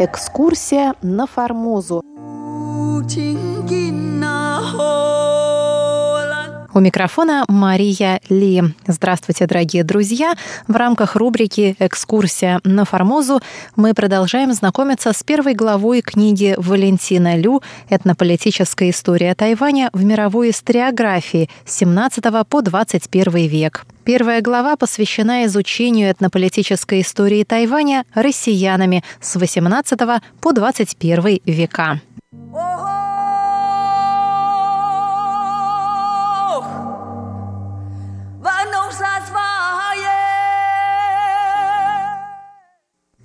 Экскурсия на Формозу. У микрофона Мария Ли. Здравствуйте, дорогие друзья! В рамках рубрики «Экскурсия на Формозу» мы продолжаем знакомиться с первой главой книги Валентина Лю «Этнополитическая история Тайваня в мировой историографии с 17 по 21 век». Первая глава посвящена изучению этнополитической истории Тайваня россиянами с 18 по 21 века.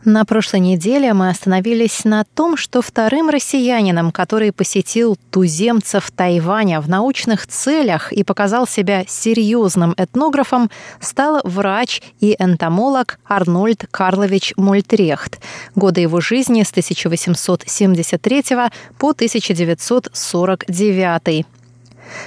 На прошлой неделе мы остановились на том, что вторым россиянином, который посетил туземцев Тайваня в научных целях и показал себя серьезным этнографом, стал врач и энтомолог Арнольд Карлович Мольтрехт. Годы его жизни с 1873 по 1949.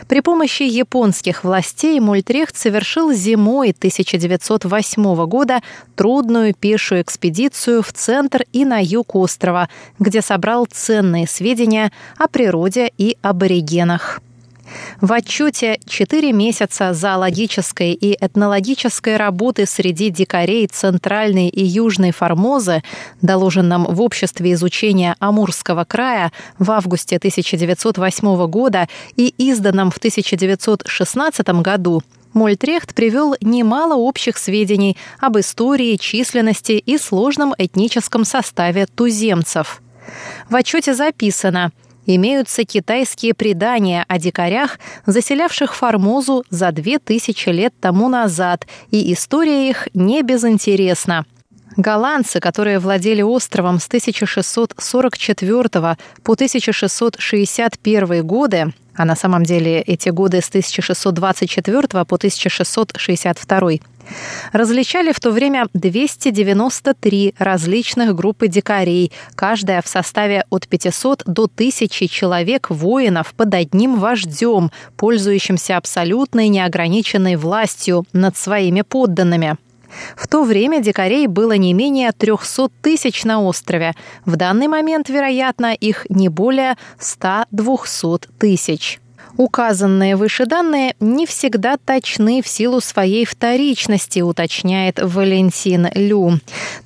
При помощи японских властей Мультрехт совершил зимой 1908 года трудную пешую экспедицию в центр и на юг острова, где собрал ценные сведения о природе и аборигенах. В отчете «Четыре месяца зоологической и этнологической работы среди дикарей Центральной и Южной Формозы», доложенном в Обществе изучения Амурского края в августе 1908 года и изданном в 1916 году, Мольтрехт привел немало общих сведений об истории, численности и сложном этническом составе туземцев. В отчете записано – имеются китайские предания о дикарях, заселявших Формозу за две тысячи лет тому назад, и история их не безинтересна. Голландцы, которые владели островом с 1644 по 1661 годы, а на самом деле эти годы с 1624 по 1662, различали в то время 293 различных группы дикарей, каждая в составе от 500 до 1000 человек воинов под одним вождем, пользующимся абсолютной неограниченной властью над своими подданными. В то время дикарей было не менее 300 тысяч на острове. В данный момент, вероятно, их не более 100-200 тысяч. Указанные выше данные не всегда точны в силу своей вторичности, уточняет Валентин Лю.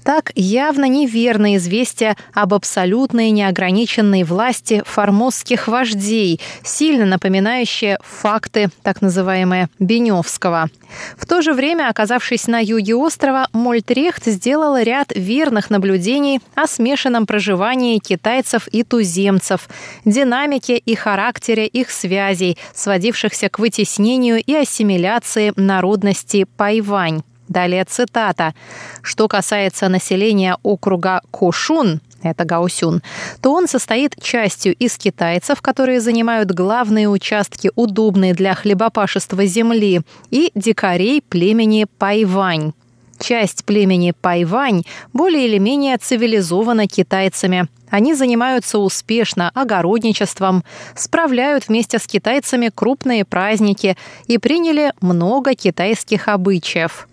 Так явно неверно известие об абсолютной неограниченной власти формозских вождей, сильно напоминающее факты так называемые Беневского. В то же время, оказавшись на юге острова, Мольтрехт сделал ряд верных наблюдений о смешанном проживании китайцев и туземцев, динамике и характере их связей, сводившихся к вытеснению и ассимиляции народности Пайвань. Далее цитата. «Что касается населения округа Кошун, это Гаусюн, то он состоит частью из китайцев, которые занимают главные участки, удобные для хлебопашества земли, и дикарей племени Пайвань. Часть племени Пайвань более или менее цивилизована китайцами. Они занимаются успешно огородничеством, справляют вместе с китайцами крупные праздники и приняли много китайских обычаев.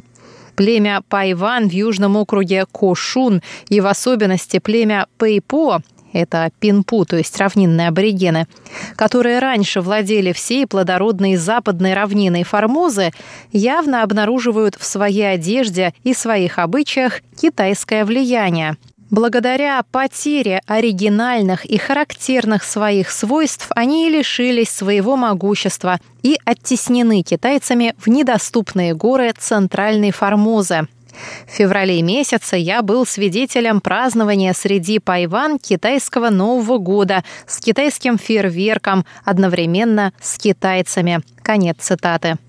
Племя Пайван в южном округе Кошун и в особенности племя Пэйпо это пинпу, то есть равнинные аборигены, которые раньше владели всей плодородной западной равниной Формозы, явно обнаруживают в своей одежде и своих обычаях китайское влияние – Благодаря потере оригинальных и характерных своих свойств они лишились своего могущества и оттеснены китайцами в недоступные горы Центральной Формозы. В феврале месяце я был свидетелем празднования среди Пайван китайского Нового года с китайским фейерверком одновременно с китайцами. Конец цитаты.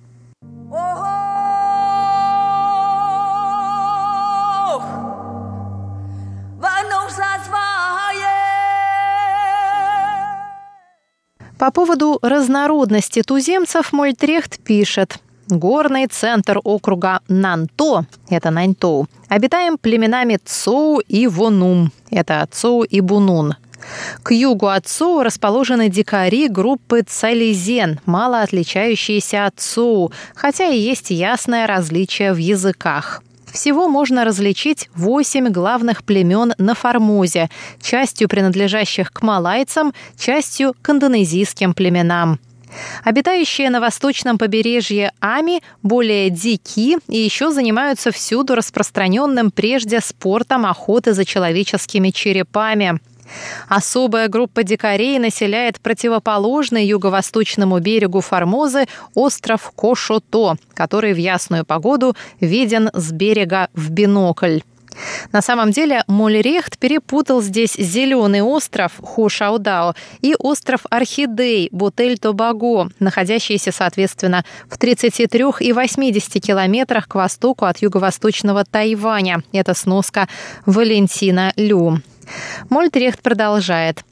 По поводу разнородности туземцев Мольтрехт пишет. Горный центр округа Нанто, это Наньтоу, обитаем племенами Цоу и Вонум, это Цоу и Бунун. К югу от Цоу расположены дикари группы Цализен, мало отличающиеся от Цоу, хотя и есть ясное различие в языках. Всего можно различить восемь главных племен на Формозе, частью принадлежащих к малайцам, частью к индонезийским племенам. Обитающие на восточном побережье Ами более дики и еще занимаются всюду распространенным прежде спортом охоты за человеческими черепами. Особая группа дикарей населяет противоположный юго-восточному берегу Формозы остров Кошото, который в ясную погоду виден с берега в бинокль. На самом деле Мольрехт перепутал здесь зеленый остров Хушаудао и остров Орхидей Бутель-Тобаго, находящиеся, соответственно, в 33 и 80 километрах к востоку от юго-восточного Тайваня. Это сноска Валентина Лю. Мольтрехт продолжает.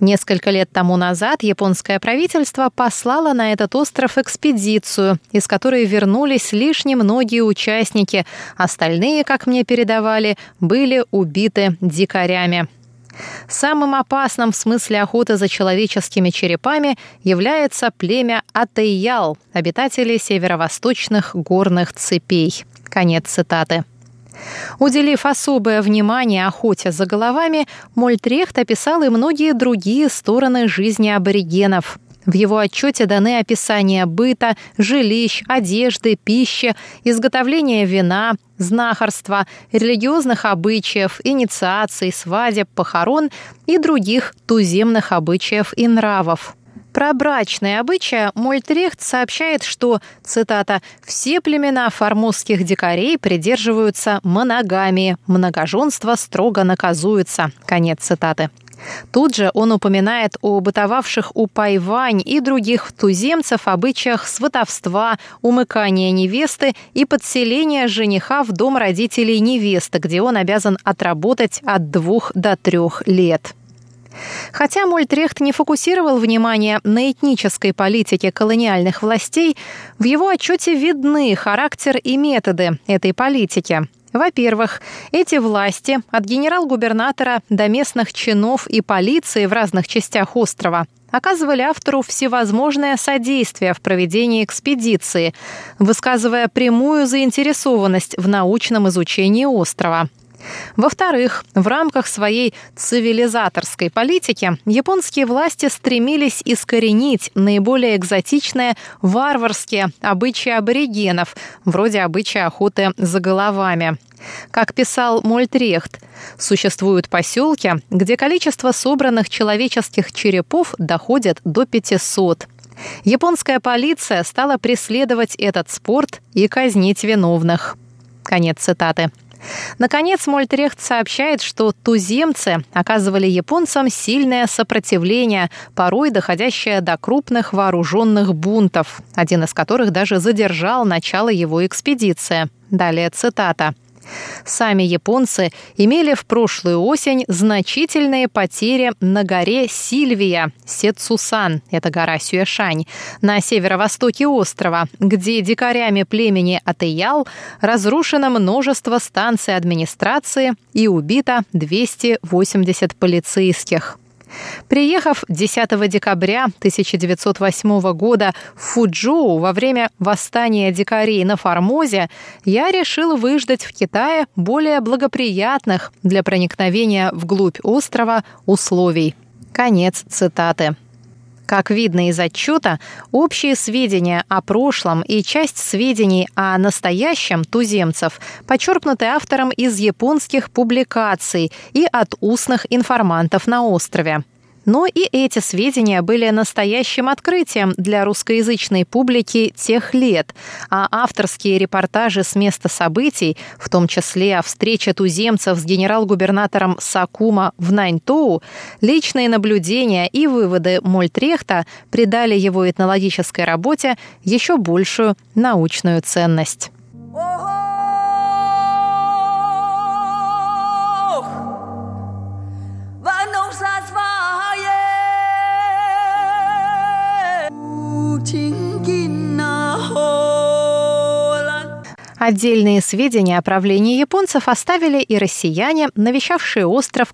Несколько лет тому назад японское правительство послало на этот остров экспедицию, из которой вернулись лишь немногие участники. Остальные, как мне передавали, были убиты дикарями. Самым опасным в смысле охоты за человеческими черепами является племя Атейял, обитатели северо-восточных горных цепей. Конец цитаты. Уделив особое внимание охоте за головами, Мольтрехт описал и многие другие стороны жизни аборигенов. В его отчете даны описания быта, жилищ, одежды, пищи, изготовления вина, знахарства, религиозных обычаев, инициаций, свадеб, похорон и других туземных обычаев и нравов. Про брачные обычаи Мольтрехт сообщает, что, цитата, «все племена формозских дикарей придерживаются моногамии, многоженство строго наказуется». Конец цитаты. Тут же он упоминает о бытовавших у Пайвань и других туземцев обычаях сватовства, умыкания невесты и подселения жениха в дом родителей невесты, где он обязан отработать от двух до трех лет. Хотя Мольтрехт не фокусировал внимание на этнической политике колониальных властей, в его отчете видны характер и методы этой политики. Во-первых, эти власти, от генерал-губернатора до местных чинов и полиции в разных частях острова, оказывали автору всевозможное содействие в проведении экспедиции, высказывая прямую заинтересованность в научном изучении острова – во-вторых, в рамках своей цивилизаторской политики японские власти стремились искоренить наиболее экзотичные варварские обычаи аборигенов, вроде обычая охоты за головами. Как писал Мольтрехт, существуют поселки, где количество собранных человеческих черепов доходит до 500. Японская полиция стала преследовать этот спорт и казнить виновных. Конец цитаты. Наконец, Мольтрехт сообщает, что туземцы оказывали японцам сильное сопротивление, порой доходящее до крупных вооруженных бунтов, один из которых даже задержал начало его экспедиции. Далее цитата. Сами японцы имели в прошлую осень значительные потери на горе Сильвия, Сетсусан, это гора Сюэшань, на северо-востоке острова, где дикарями племени Атеял разрушено множество станций администрации и убито 280 полицейских. Приехав 10 декабря 1908 года в Фуджоу во время восстания дикарей на Формозе, я решил выждать в Китае более благоприятных для проникновения вглубь острова условий. Конец цитаты. Как видно из отчета, общие сведения о прошлом и часть сведений о настоящем туземцев почерпнуты автором из японских публикаций и от устных информантов на острове. Но и эти сведения были настоящим открытием для русскоязычной публики тех лет, а авторские репортажи с места событий, в том числе о встрече туземцев с генерал-губернатором Сакума в Наньтоу, личные наблюдения и выводы Мольтрехта придали его этнологической работе еще большую научную ценность. Отдельные сведения о правлении японцев оставили и россияне, навещавшие остров